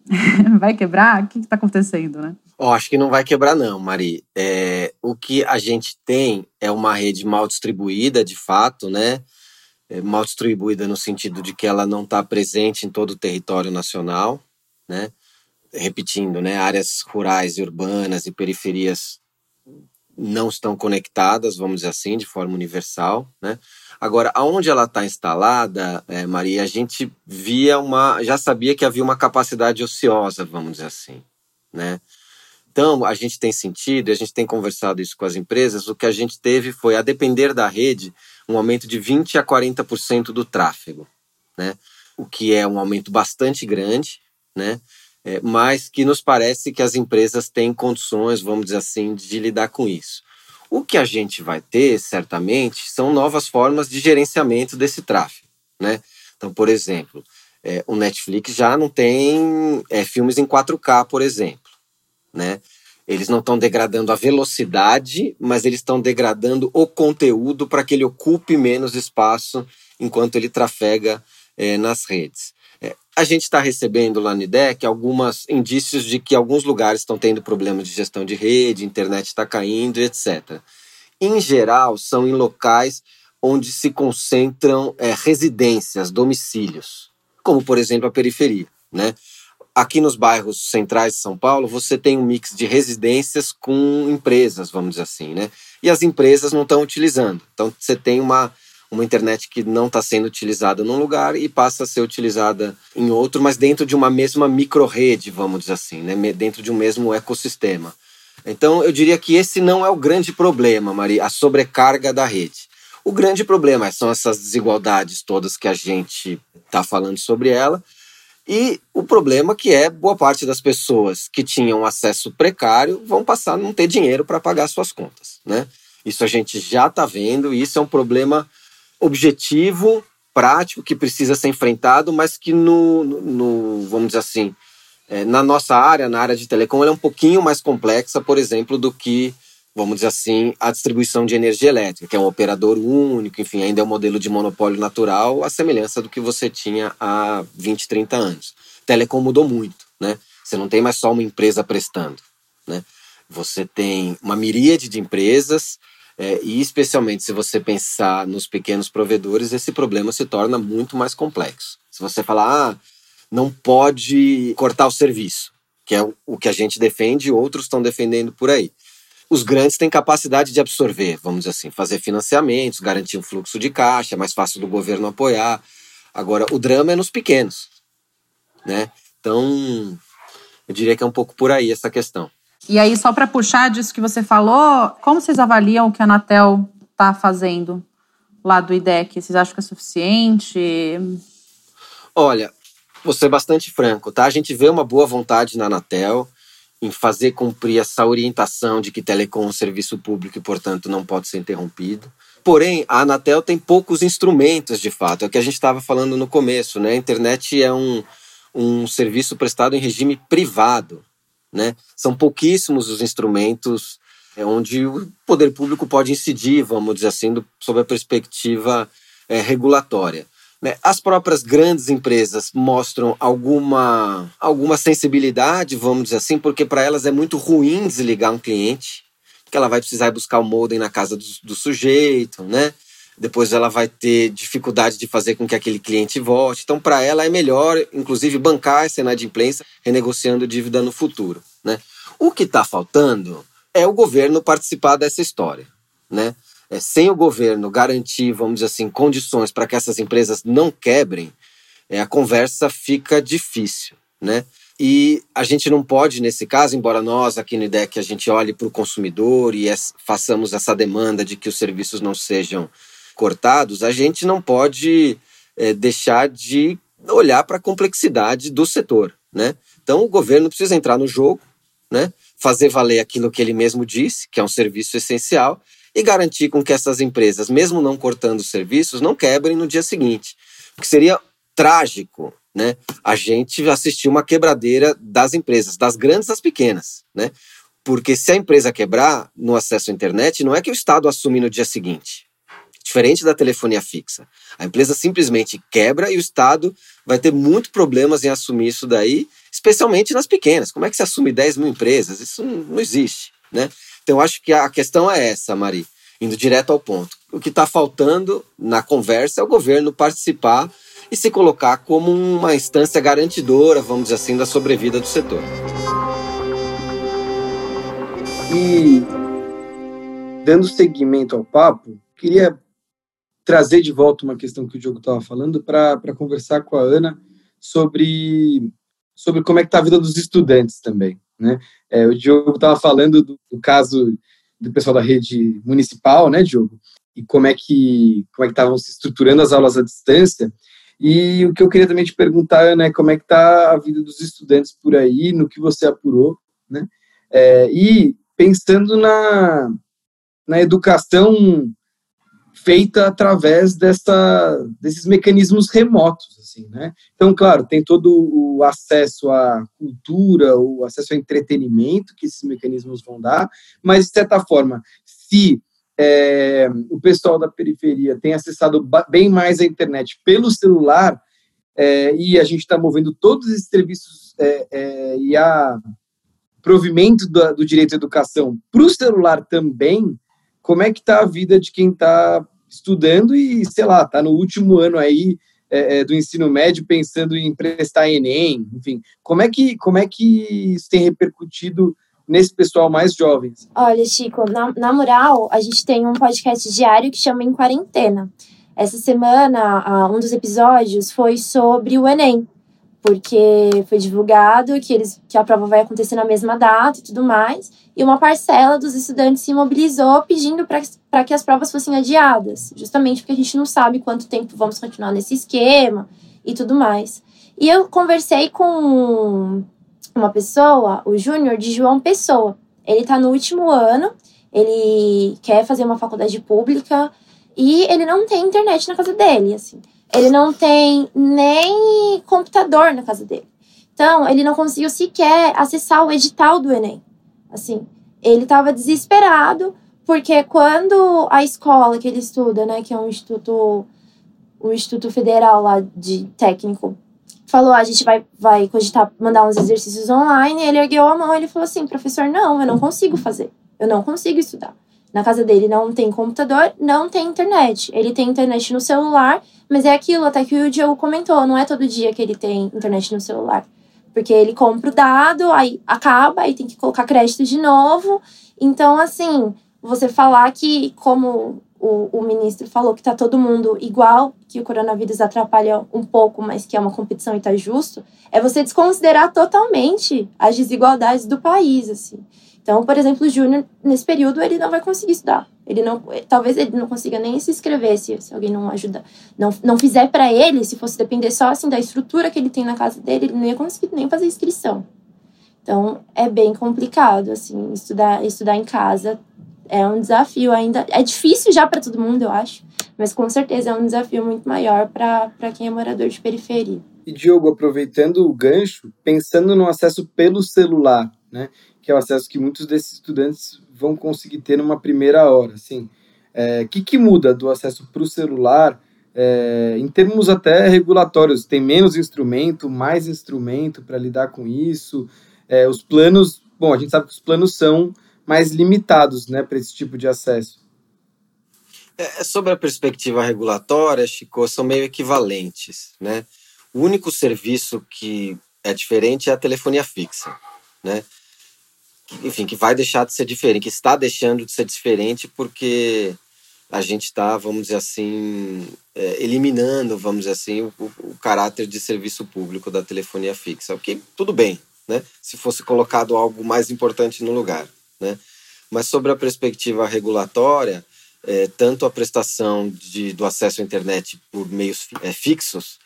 vai quebrar? O que está acontecendo, né? Oh, acho que não vai quebrar, não, Mari. É, o que a gente tem é uma rede mal distribuída, de fato, né? É, mal distribuída no sentido de que ela não está presente em todo o território nacional, né? Repetindo, né? Áreas rurais e urbanas e periferias não estão conectadas, vamos dizer assim, de forma universal, né? Agora, aonde ela está instalada, é, Maria, a gente via uma, já sabia que havia uma capacidade ociosa, vamos dizer assim, né? Então, a gente tem sentido, a gente tem conversado isso com as empresas, o que a gente teve foi, a depender da rede, um aumento de 20 a 40% do tráfego, né? O que é um aumento bastante grande, né? é, mas que nos parece que as empresas têm condições, vamos dizer assim, de lidar com isso. O que a gente vai ter, certamente, são novas formas de gerenciamento desse tráfego. Né? Então, por exemplo, é, o Netflix já não tem é, filmes em 4K, por exemplo. Né? Eles não estão degradando a velocidade, mas eles estão degradando o conteúdo para que ele ocupe menos espaço enquanto ele trafega é, nas redes. A gente está recebendo lá no IDEC alguns indícios de que alguns lugares estão tendo problemas de gestão de rede, internet está caindo, etc. Em geral, são em locais onde se concentram é, residências, domicílios, como por exemplo a periferia. Né? Aqui nos bairros centrais de São Paulo, você tem um mix de residências com empresas, vamos dizer assim, né? E as empresas não estão utilizando. Então você tem uma uma internet que não está sendo utilizada num lugar e passa a ser utilizada em outro, mas dentro de uma mesma micro-rede, vamos dizer assim, né? dentro de um mesmo ecossistema. Então, eu diria que esse não é o grande problema, Maria, a sobrecarga da rede. O grande problema são essas desigualdades todas que a gente está falando sobre ela. E o problema que é boa parte das pessoas que tinham acesso precário vão passar a não ter dinheiro para pagar suas contas, né? Isso a gente já está vendo e isso é um problema objetivo, prático, que precisa ser enfrentado, mas que no, no vamos dizer assim, é, na nossa área, na área de telecom, ela é um pouquinho mais complexa, por exemplo, do que, vamos dizer assim, a distribuição de energia elétrica, que é um operador único, enfim, ainda é um modelo de monopólio natural, a semelhança do que você tinha há 20, 30 anos. Telecom mudou muito, né? Você não tem mais só uma empresa prestando, né? Você tem uma miríade de empresas é, e especialmente se você pensar nos pequenos provedores, esse problema se torna muito mais complexo. Se você falar, ah, não pode cortar o serviço, que é o que a gente defende e outros estão defendendo por aí. Os grandes têm capacidade de absorver, vamos dizer assim, fazer financiamentos, garantir um fluxo de caixa, é mais fácil do governo apoiar. Agora, o drama é nos pequenos, né? Então, eu diria que é um pouco por aí essa questão. E aí, só para puxar disso que você falou, como vocês avaliam o que a Anatel está fazendo lá do IDEC? Vocês acham que é suficiente? Olha, vou ser bastante franco, tá? A gente vê uma boa vontade na Anatel em fazer cumprir essa orientação de que telecom é um serviço público e, portanto, não pode ser interrompido. Porém, a Anatel tem poucos instrumentos, de fato. É o que a gente estava falando no começo, né? A internet é um, um serviço prestado em regime privado. Né? São pouquíssimos os instrumentos é, onde o poder público pode incidir, vamos dizer assim, do, sob a perspectiva é, regulatória. Né? As próprias grandes empresas mostram alguma, alguma sensibilidade, vamos dizer assim, porque para elas é muito ruim desligar um cliente, porque ela vai precisar buscar o modem na casa do, do sujeito, né? Depois ela vai ter dificuldade de fazer com que aquele cliente volte. Então, para ela é melhor, inclusive, bancar essa inadimplência renegociando dívida no futuro. Né? O que está faltando é o governo participar dessa história. Né? É, sem o governo garantir, vamos dizer assim, condições para que essas empresas não quebrem, é, a conversa fica difícil. Né? E a gente não pode, nesse caso, embora nós aqui no IDEC a gente olhe para o consumidor e façamos essa demanda de que os serviços não sejam cortados, a gente não pode é, deixar de olhar para a complexidade do setor. Né? Então o governo precisa entrar no jogo, né? fazer valer aquilo que ele mesmo disse, que é um serviço essencial, e garantir com que essas empresas, mesmo não cortando os serviços, não quebrem no dia seguinte. Porque seria trágico né, a gente assistir uma quebradeira das empresas, das grandes às pequenas. Né? Porque se a empresa quebrar no acesso à internet, não é que o Estado assume no dia seguinte. Diferente da telefonia fixa. A empresa simplesmente quebra e o Estado vai ter muito problemas em assumir isso daí, especialmente nas pequenas. Como é que se assume 10 mil empresas? Isso não existe. Né? Então, acho que a questão é essa, Mari, indo direto ao ponto. O que está faltando na conversa é o governo participar e se colocar como uma instância garantidora, vamos dizer assim, da sobrevida do setor. E, dando seguimento ao papo, queria trazer de volta uma questão que o Diogo estava falando para conversar com a Ana sobre, sobre como é que está a vida dos estudantes também. Né? É, o Diogo estava falando do, do, caso do pessoal da rede municipal, né, Diogo? E como é que como é que estavam se estruturando as aulas à distância. E o que eu queria também te perguntar, Ana, é como é que está a vida dos estudantes por aí, no que você apurou, né? É, e pensando na, na educação feita através dessa, desses mecanismos remotos, assim, né? Então, claro, tem todo o acesso à cultura, o acesso ao entretenimento que esses mecanismos vão dar, mas, de certa forma, se é, o pessoal da periferia tem acessado bem mais a internet pelo celular, é, e a gente está movendo todos esses serviços é, é e a provimento do, do direito à educação para o celular também, como é que está a vida de quem está estudando e, sei lá, está no último ano aí é, é, do ensino médio pensando em prestar Enem, enfim, como é que, como é que isso tem repercutido nesse pessoal mais jovens? Olha, Chico, na, na moral, a gente tem um podcast diário que chama Em Quarentena. Essa semana, um dos episódios foi sobre o Enem, porque foi divulgado que, eles, que a prova vai acontecer na mesma data e tudo mais e uma parcela dos estudantes se mobilizou pedindo para que as provas fossem adiadas, justamente porque a gente não sabe quanto tempo vamos continuar nesse esquema e tudo mais. E eu conversei com uma pessoa, o Júnior, de João Pessoa. Ele está no último ano, ele quer fazer uma faculdade pública e ele não tem internet na casa dele, assim. Ele não tem nem computador na casa dele. Então, ele não conseguiu sequer acessar o edital do Enem. Assim, ele estava desesperado porque quando a escola que ele estuda, né, que é um instituto um instituto federal lá de técnico, falou, ah, a gente vai vai cogitar mandar uns exercícios online, ele ergueu a mão, ele falou assim, professor, não, eu não consigo fazer. Eu não consigo estudar. Na casa dele não tem computador, não tem internet. Ele tem internet no celular, mas é aquilo até que o Diogo comentou, não é todo dia que ele tem internet no celular. Porque ele compra o dado, aí acaba, aí tem que colocar crédito de novo. Então, assim, você falar que, como o, o ministro falou, que tá todo mundo igual, que o coronavírus atrapalha um pouco, mas que é uma competição e tá justo, é você desconsiderar totalmente as desigualdades do país, assim. Então, por exemplo, o Júnior, nesse período, ele não vai conseguir estudar. Ele não, talvez ele não consiga nem se inscrever se, se alguém não ajuda, não, não fizer para ele, se fosse depender só assim da estrutura que ele tem na casa dele, ele não ia conseguir nem fazer inscrição. Então, é bem complicado assim, estudar, estudar em casa é um desafio ainda. É difícil já para todo mundo, eu acho, mas com certeza é um desafio muito maior para quem é morador de periferia. E Diogo, aproveitando o gancho, pensando no acesso pelo celular, né? Que é o acesso que muitos desses estudantes vão conseguir ter numa primeira hora. Assim, o é, que, que muda do acesso para o celular é, em termos até regulatórios? Tem menos instrumento, mais instrumento para lidar com isso? É, os planos, bom, a gente sabe que os planos são mais limitados né, para esse tipo de acesso. É, sobre a perspectiva regulatória, Chico, são meio equivalentes, né? O único serviço que é diferente é a telefonia fixa, né? Enfim, que vai deixar de ser diferente, que está deixando de ser diferente porque a gente está, vamos dizer assim, é, eliminando, vamos dizer assim, o, o, caráter de serviço público da telefonia fixa. O que tudo bem, né? Se fosse colocado algo mais importante no lugar, né? Mas sobre a perspectiva regulatória, é, tanto a prestação de, do acesso à internet por meios é, fixos,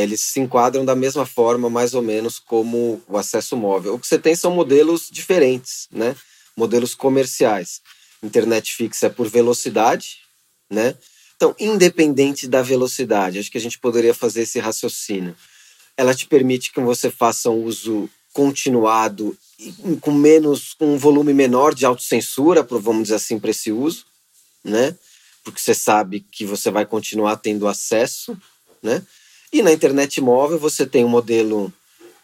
eles se enquadram da mesma forma, mais ou menos, como o acesso móvel. O que você tem são modelos diferentes, né? Modelos comerciais. Internet fixa é por velocidade, né? Então, independente da velocidade, acho que a gente poderia fazer esse raciocínio. Ela te permite que você faça um uso continuado com menos, com um volume menor de autocensura, vamos dizer assim, para esse uso, né? Porque você sabe que você vai continuar tendo acesso, né? E na internet móvel você tem um modelo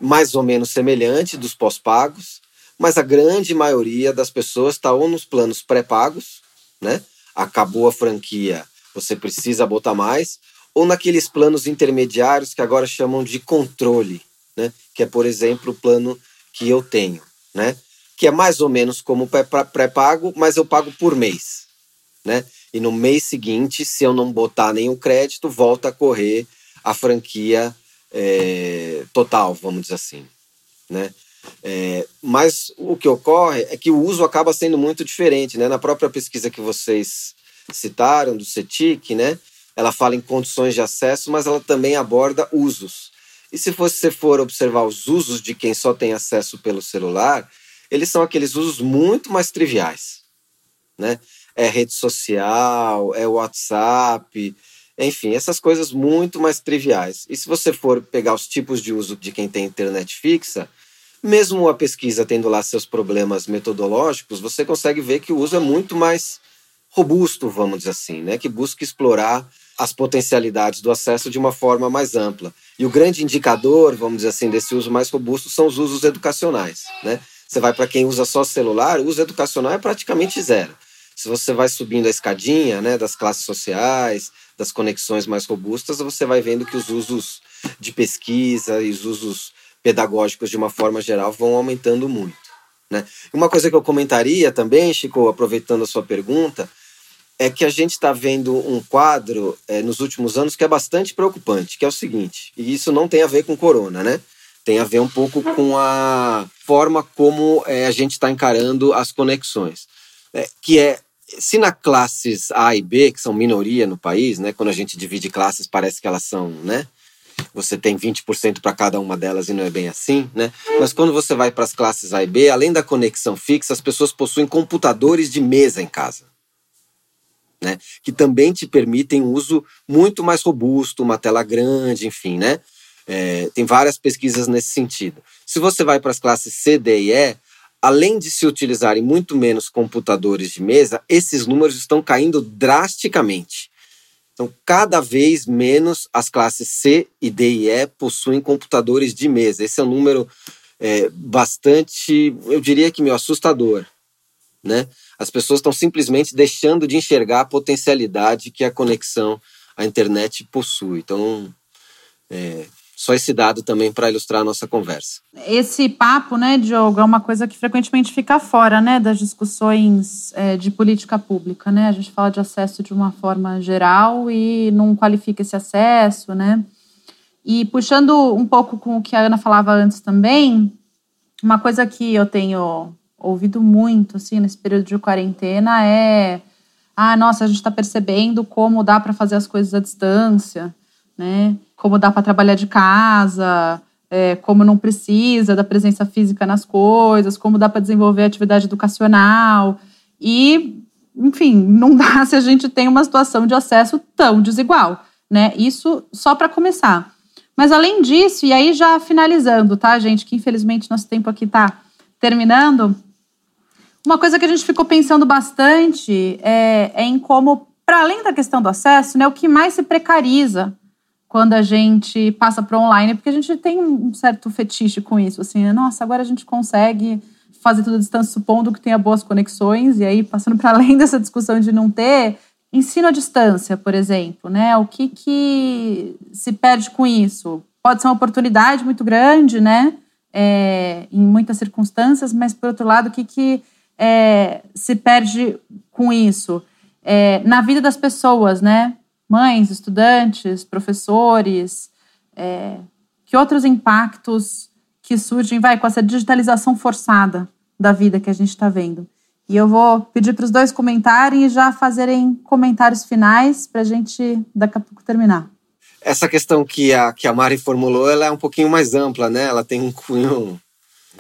mais ou menos semelhante dos pós-pagos, mas a grande maioria das pessoas está ou nos planos pré-pagos, né? Acabou a franquia, você precisa botar mais, ou naqueles planos intermediários que agora chamam de controle, né? Que é, por exemplo, o plano que eu tenho, né? Que é mais ou menos como pré-pago, mas eu pago por mês, né? E no mês seguinte, se eu não botar nenhum crédito, volta a correr a franquia é, total, vamos dizer assim, né? É, mas o que ocorre é que o uso acaba sendo muito diferente, né? Na própria pesquisa que vocês citaram do CETIC, né? Ela fala em condições de acesso, mas ela também aborda usos. E se você for observar os usos de quem só tem acesso pelo celular, eles são aqueles usos muito mais triviais, né? É rede social, é WhatsApp, enfim, essas coisas muito mais triviais. E se você for pegar os tipos de uso de quem tem internet fixa, mesmo a pesquisa tendo lá seus problemas metodológicos, você consegue ver que o uso é muito mais robusto, vamos dizer assim, né? Que busca explorar as potencialidades do acesso de uma forma mais ampla. E o grande indicador, vamos dizer assim, desse uso mais robusto são os usos educacionais. Né? Você vai para quem usa só celular, o uso educacional é praticamente zero. Se você vai subindo a escadinha né, das classes sociais, das conexões mais robustas, você vai vendo que os usos de pesquisa e os usos pedagógicos, de uma forma geral, vão aumentando muito. Né? Uma coisa que eu comentaria também, Chico, aproveitando a sua pergunta, é que a gente está vendo um quadro é, nos últimos anos que é bastante preocupante, que é o seguinte, e isso não tem a ver com corona, né? Tem a ver um pouco com a forma como é, a gente está encarando as conexões. É, que é, se na classes A e B, que são minoria no país, né? Quando a gente divide classes, parece que elas são, né? Você tem 20% para cada uma delas e não é bem assim, né? Mas quando você vai para as classes A e B, além da conexão fixa, as pessoas possuem computadores de mesa em casa né? Que também te permitem um uso muito mais robusto, uma tela grande, enfim, né? É, tem várias pesquisas nesse sentido. Se você vai para as classes C, D e E, além de se utilizarem muito menos computadores de mesa, esses números estão caindo drasticamente. Então, cada vez menos as classes C e D e E possuem computadores de mesa. Esse é um número é, bastante, eu diria que meio assustador, né? as pessoas estão simplesmente deixando de enxergar a potencialidade que a conexão à internet possui. Então, é, só esse dado também para ilustrar a nossa conversa. Esse papo, né, Diogo, é uma coisa que frequentemente fica fora, né, das discussões é, de política pública, né? A gente fala de acesso de uma forma geral e não qualifica esse acesso, né? E puxando um pouco com o que a Ana falava antes também, uma coisa que eu tenho ouvido muito, assim, nesse período de quarentena é: ah, nossa, a gente está percebendo como dá para fazer as coisas à distância, né? Como dá para trabalhar de casa, é, como não precisa da presença física nas coisas, como dá para desenvolver atividade educacional. E, enfim, não dá se a gente tem uma situação de acesso tão desigual, né? Isso só para começar. Mas além disso, e aí já finalizando, tá, gente, que infelizmente nosso tempo aqui está terminando, uma coisa que a gente ficou pensando bastante é, é em como, para além da questão do acesso, né, o que mais se precariza quando a gente passa para online, porque a gente tem um certo fetiche com isso, assim, né? nossa, agora a gente consegue fazer tudo à distância, supondo que tenha boas conexões, e aí, passando para além dessa discussão de não ter, ensino à distância, por exemplo, né? O que, que se perde com isso? Pode ser uma oportunidade muito grande, né? É, em muitas circunstâncias, mas por outro lado, o que, que é, se perde com isso? É, na vida das pessoas, né? Mães, estudantes, professores, é, que outros impactos que surgem, vai, com essa digitalização forçada da vida que a gente está vendo? E eu vou pedir para os dois comentarem e já fazerem comentários finais para a gente daqui a pouco terminar. Essa questão que a, que a Mari formulou, ela é um pouquinho mais ampla, né? Ela tem um cunho,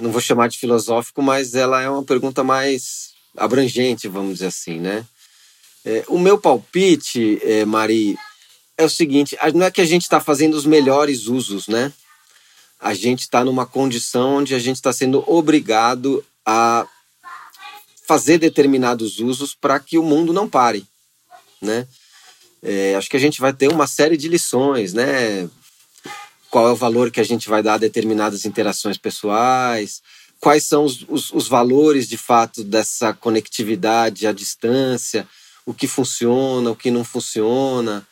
não vou chamar de filosófico, mas ela é uma pergunta mais abrangente, vamos dizer assim, né? É, o meu palpite, é, Mari, é o seguinte: não é que a gente está fazendo os melhores usos, né? A gente está numa condição onde a gente está sendo obrigado a fazer determinados usos para que o mundo não pare, né? É, acho que a gente vai ter uma série de lições, né? Qual é o valor que a gente vai dar a determinadas interações pessoais? Quais são os, os, os valores de fato dessa conectividade à distância? O que funciona, o que não funciona?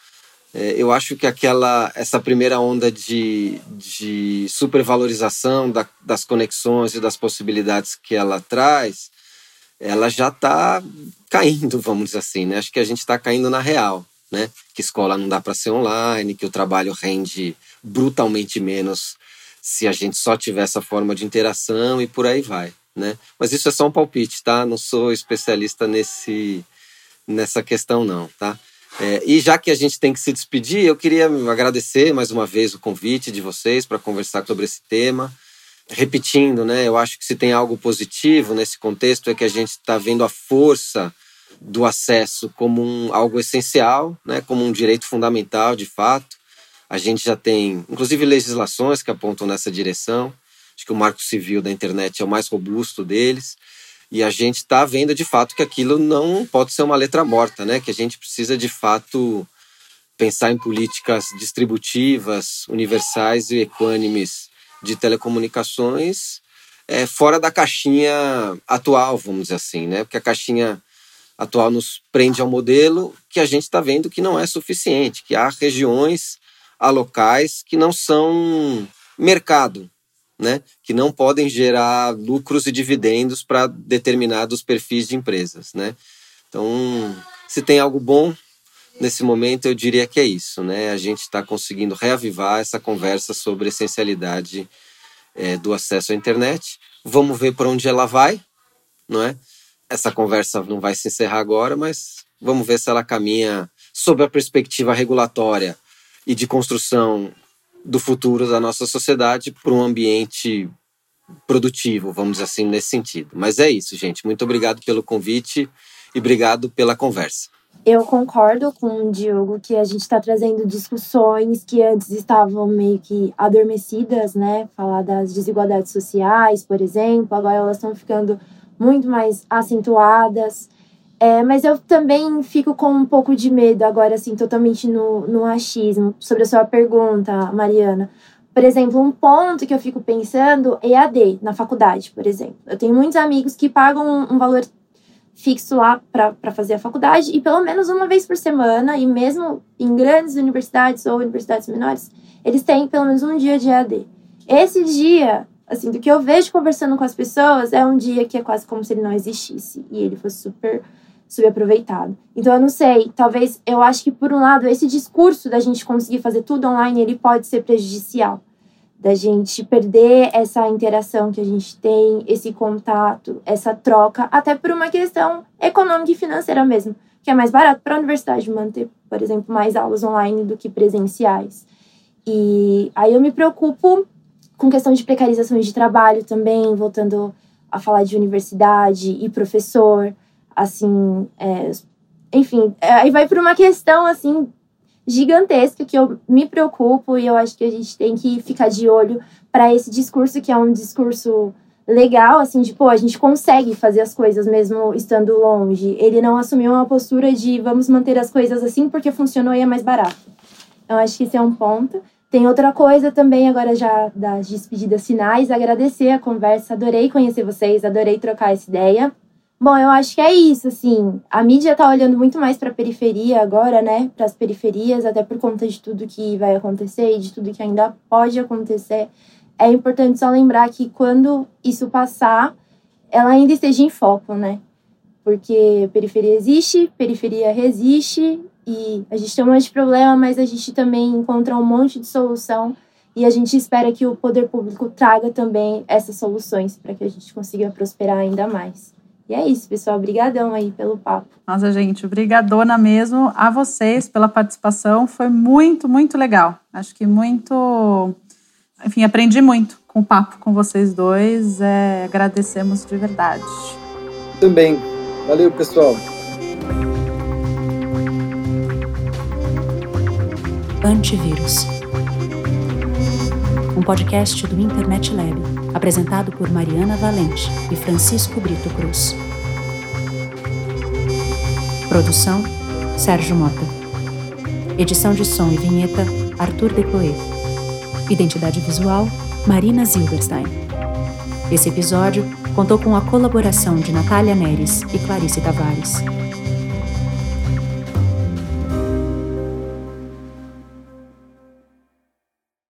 É, eu acho que aquela essa primeira onda de, de supervalorização da, das conexões e das possibilidades que ela traz ela já está caindo, vamos dizer assim, né? Acho que a gente está caindo na real, né? Que escola não dá para ser online, que o trabalho rende brutalmente menos se a gente só tiver essa forma de interação e por aí vai, né? Mas isso é só um palpite, tá? Não sou especialista nesse nessa questão não, tá? É, e já que a gente tem que se despedir, eu queria agradecer mais uma vez o convite de vocês para conversar sobre esse tema repetindo, né? Eu acho que se tem algo positivo nesse contexto é que a gente está vendo a força do acesso como um, algo essencial, né? Como um direito fundamental, de fato. A gente já tem, inclusive, legislações que apontam nessa direção. Acho que o Marco Civil da internet é o mais robusto deles. E a gente está vendo de fato que aquilo não pode ser uma letra morta, né? Que a gente precisa de fato pensar em políticas distributivas, universais e equânimes de telecomunicações é, fora da caixinha atual, vamos dizer assim, né? Porque a caixinha atual nos prende ao modelo que a gente está vendo que não é suficiente, que há regiões, há locais que não são mercado, né? Que não podem gerar lucros e dividendos para determinados perfis de empresas, né? Então, se tem algo bom nesse momento, eu diria que é isso, né? A gente está conseguindo reavivar essa conversa sobre a essencialidade é, do acesso à internet. Vamos ver por onde ela vai, não é? Essa conversa não vai se encerrar agora, mas vamos ver se ela caminha sob a perspectiva regulatória e de construção do futuro da nossa sociedade para um ambiente produtivo, vamos dizer assim, nesse sentido. Mas é isso, gente. Muito obrigado pelo convite e obrigado pela conversa. Eu concordo com o Diogo que a gente está trazendo discussões que antes estavam meio que adormecidas, né? Falar das desigualdades sociais, por exemplo, agora elas estão ficando muito mais acentuadas. É, mas eu também fico com um pouco de medo agora, assim, totalmente no, no achismo, sobre a sua pergunta, Mariana. Por exemplo, um ponto que eu fico pensando é AD na faculdade, por exemplo. Eu tenho muitos amigos que pagam um valor fixo lá para fazer a faculdade e pelo menos uma vez por semana, e mesmo em grandes universidades ou universidades menores, eles têm pelo menos um dia de EAD. Esse dia, assim, do que eu vejo conversando com as pessoas, é um dia que é quase como se ele não existisse e ele fosse super subaproveitado. Então eu não sei, talvez eu acho que por um lado esse discurso da gente conseguir fazer tudo online, ele pode ser prejudicial da gente perder essa interação que a gente tem, esse contato, essa troca, até por uma questão econômica e financeira mesmo, que é mais barato para a universidade manter, por exemplo, mais aulas online do que presenciais. E aí eu me preocupo com questão de precarizações de trabalho também, voltando a falar de universidade e professor, assim, é, enfim, aí vai por uma questão assim gigantesca que eu me preocupo e eu acho que a gente tem que ficar de olho para esse discurso que é um discurso legal, assim, de pô, a gente consegue fazer as coisas mesmo estando longe. Ele não assumiu uma postura de vamos manter as coisas assim porque funcionou e é mais barato. Eu acho que esse é um ponto. Tem outra coisa também, agora já das despedidas finais, agradecer a conversa, adorei conhecer vocês, adorei trocar essa ideia. Bom, eu acho que é isso, assim. A mídia tá olhando muito mais para a periferia agora, né? Para as periferias, até por conta de tudo que vai acontecer e de tudo que ainda pode acontecer. É importante só lembrar que quando isso passar, ela ainda esteja em foco, né? Porque periferia existe, periferia resiste e a gente tem um monte de problema, mas a gente também encontra um monte de solução e a gente espera que o poder público traga também essas soluções para que a gente consiga prosperar ainda mais. E é isso, pessoal. Obrigadão aí pelo papo. Nossa, gente, obrigadona mesmo a vocês pela participação. Foi muito, muito legal. Acho que muito... Enfim, aprendi muito com o papo com vocês dois. É, agradecemos de verdade. Também. Valeu, pessoal. Antivírus. Um podcast do Internet Lab, apresentado por Mariana Valente e Francisco Brito Cruz. Produção: Sérgio Mota. Edição de som e vinheta: Arthur Decloé. Identidade visual: Marina Zilberstein. Esse episódio contou com a colaboração de Natália Neres e Clarice Tavares.